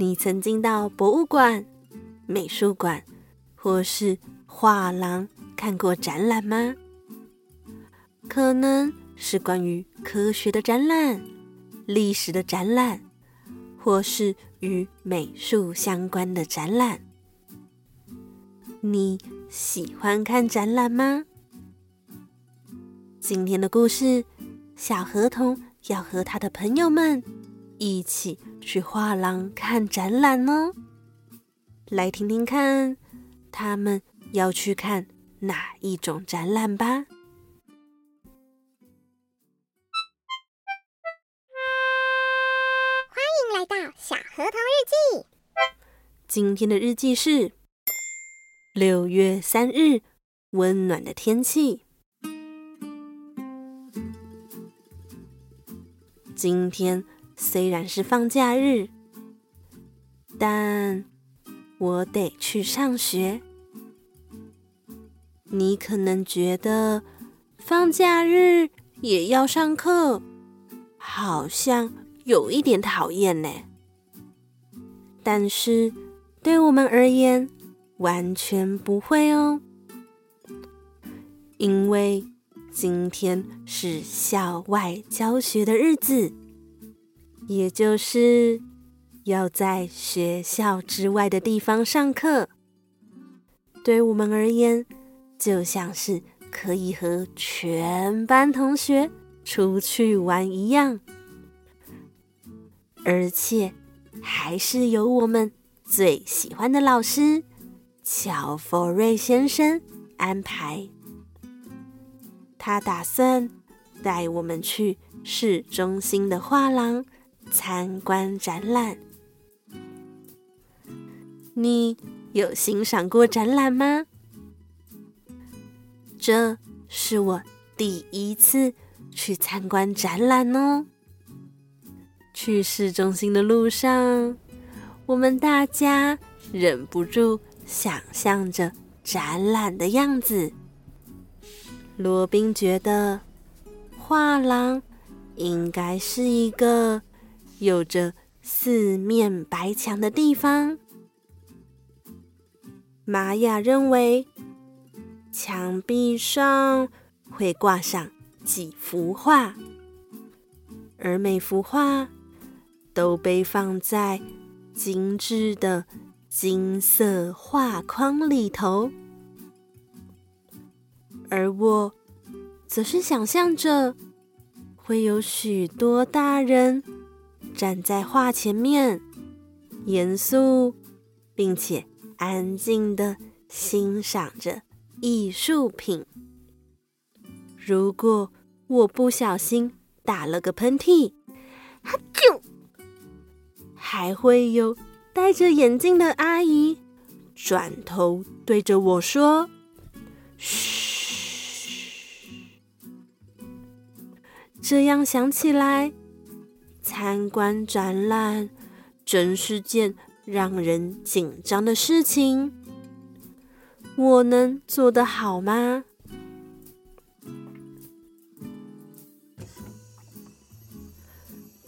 你曾经到博物馆、美术馆或是画廊看过展览吗？可能是关于科学的展览、历史的展览，或是与美术相关的展览。你喜欢看展览吗？今天的故事，小河童要和他的朋友们一起去画廊看展览呢，来听听看他们要去看哪一种展览吧。欢迎来到小河童日记。今天的日记是六月三日，温暖的天气。今天。虽然是放假日，但我得去上学。你可能觉得放假日也要上课，好像有一点讨厌呢。但是对我们而言，完全不会哦，因为今天是校外教学的日子。也就是要在学校之外的地方上课，对我们而言，就像是可以和全班同学出去玩一样，而且还是由我们最喜欢的老师乔佛瑞先生安排。他打算带我们去市中心的画廊。参观展览，你有欣赏过展览吗？这是我第一次去参观展览哦。去市中心的路上，我们大家忍不住想象着展览的样子。罗宾觉得画廊应该是一个。有着四面白墙的地方，玛雅认为墙壁上会挂上几幅画，而每幅画都被放在精致的金色画框里头，而我则是想象着会有许多大人。站在画前面，严肃并且安静地欣赏着艺术品。如果我不小心打了个喷嚏，哈啾，还会有戴着眼镜的阿姨转头对着我说：“嘘。”这样想起来。参观展览真是件让人紧张的事情。我能做得好吗？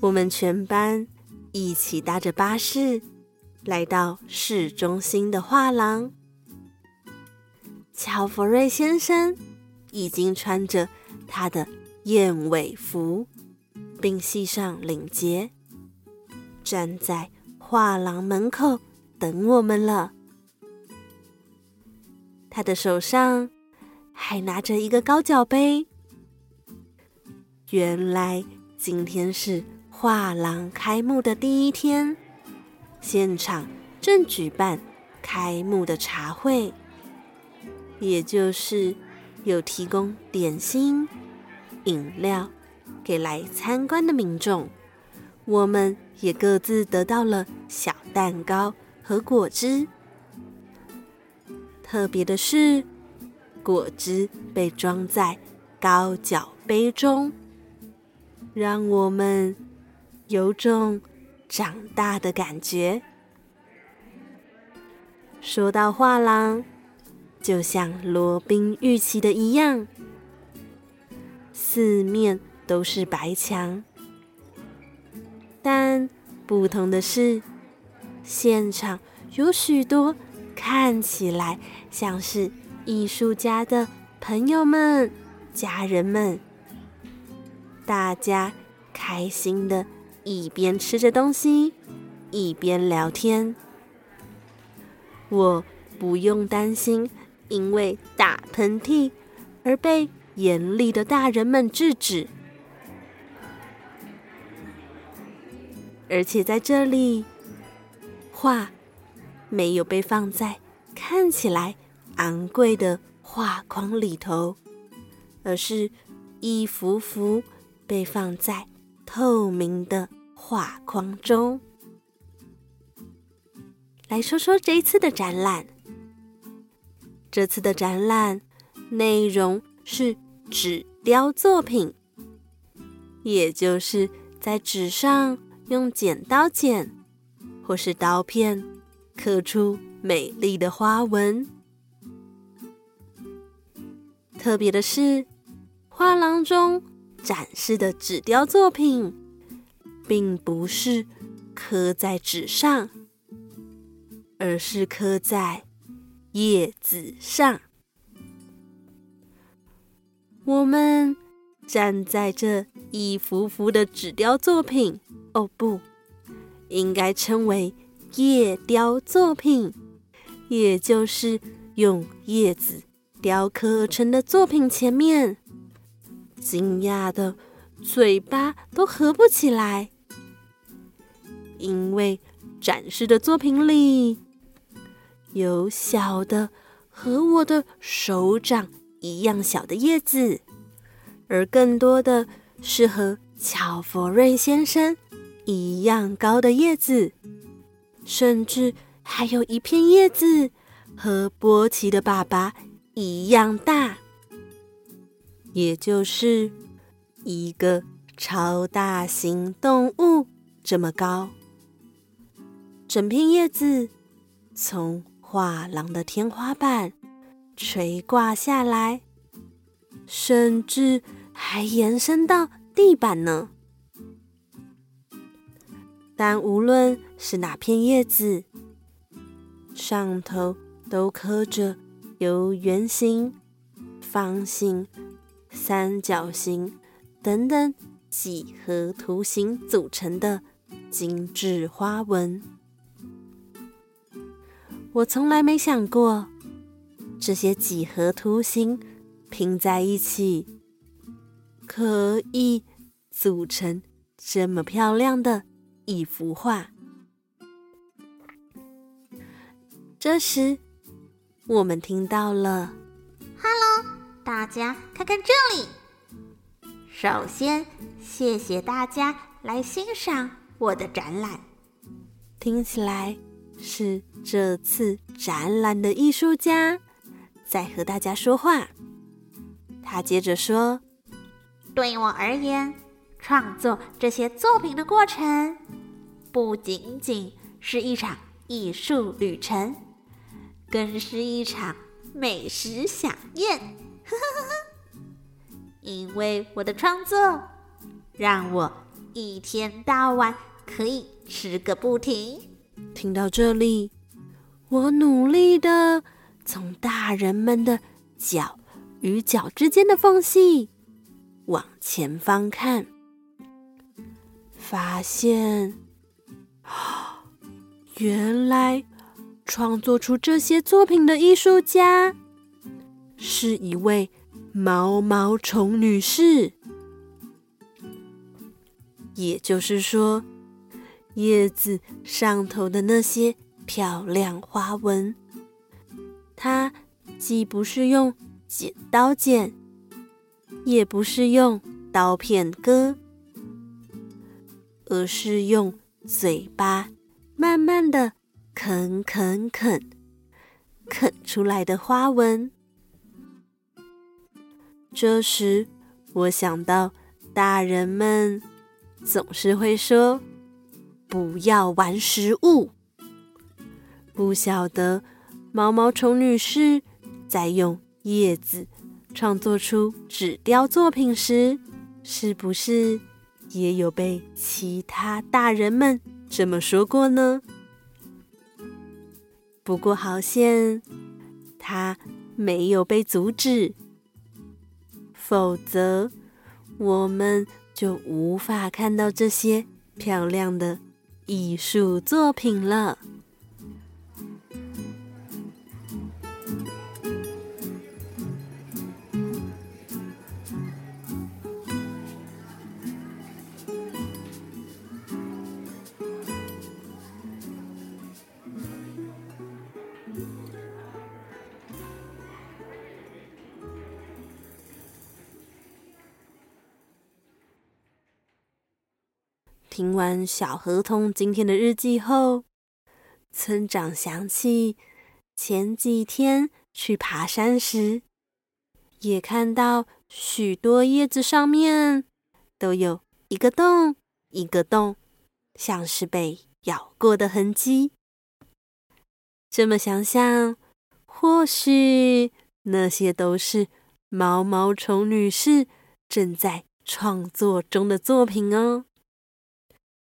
我们全班一起搭着巴士来到市中心的画廊。乔弗瑞先生已经穿着他的燕尾服，并系上领结，站在画廊门口等我们了。他的手上还拿着一个高脚杯。原来今天是。画廊开幕的第一天，现场正举办开幕的茶会，也就是有提供点心、饮料给来参观的民众。我们也各自得到了小蛋糕和果汁。特别的是，果汁被装在高脚杯中，让我们。有种长大的感觉。说到画廊，就像罗宾预期的一样，四面都是白墙，但不同的是，现场有许多看起来像是艺术家的朋友们、家人们，大家开心的。一边吃着东西，一边聊天。我不用担心因为打喷嚏而被严厉的大人们制止，而且在这里，画没有被放在看起来昂贵的画框里头，而是一幅幅被放在。透明的画框中，来说说这一次的展览。这次的展览内容是纸雕作品，也就是在纸上用剪刀剪，或是刀片刻出美丽的花纹。特别的是，画廊中。展示的纸雕作品，并不是刻在纸上，而是刻在叶子上。我们站在这一幅幅的纸雕作品，哦不，应该称为叶雕作品，也就是用叶子雕刻成的作品前面。惊讶的嘴巴都合不起来，因为展示的作品里有小的和我的手掌一样小的叶子，而更多的是和乔佛瑞先生一样高的叶子，甚至还有一片叶子和波奇的爸爸一样大。也就是一个超大型动物这么高，整片叶子从画廊的天花板垂挂下来，甚至还延伸到地板呢。但无论是哪片叶子，上头都刻着由圆形、方形。三角形等等几何图形组成的精致花纹，我从来没想过这些几何图形拼在一起可以组成这么漂亮的一幅画。这时，我们听到了。大家看看这里。首先，谢谢大家来欣赏我的展览。听起来是这次展览的艺术家在和大家说话。他接着说：“对我而言，创作这些作品的过程不仅仅是一场艺术旅程，更是一场美食饗宴。呵呵呵呵，因为我的创作，让我一天到晚可以吃个不停。听到这里，我努力的从大人们的脚与脚之间的缝隙往前方看，发现，原来创作出这些作品的艺术家是一位毛毛虫女士。也就是说，叶子上头的那些漂亮花纹，它既不是用剪刀剪，也不是用刀片割，而是用嘴巴慢慢的啃啃啃啃出来的花纹。这时，我想到大人们总是会说：“不要玩食物。”不晓得毛毛虫女士在用叶子创作出纸雕作品时，是不是也有被其他大人们这么说过呢？不过好像他没有被阻止，否则我们就无法看到这些漂亮的艺术作品了。听完小河童今天的日记后，村长想起前几天去爬山时，也看到许多叶子上面都有一个洞一个洞，像是被咬过的痕迹。这么想想，或许那些都是毛毛虫女士正在创作中的作品哦。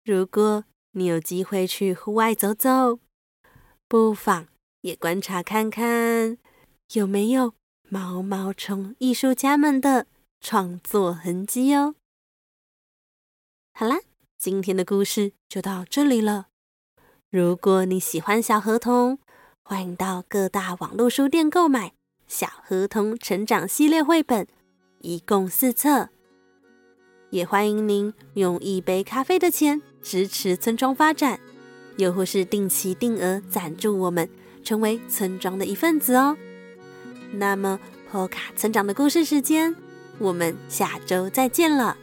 如果你有机会去户外走走，不妨也观察看看有没有毛毛虫艺术家们的创作痕迹哦。好啦，今天的故事就到这里了。如果你喜欢小河童，欢迎到各大网络书店购买《小河童成长系列》绘本，一共四册。也欢迎您用一杯咖啡的钱。支持村庄发展，又或是定期定额赞助我们，成为村庄的一份子哦。那么，波卡村长的故事时间，我们下周再见了。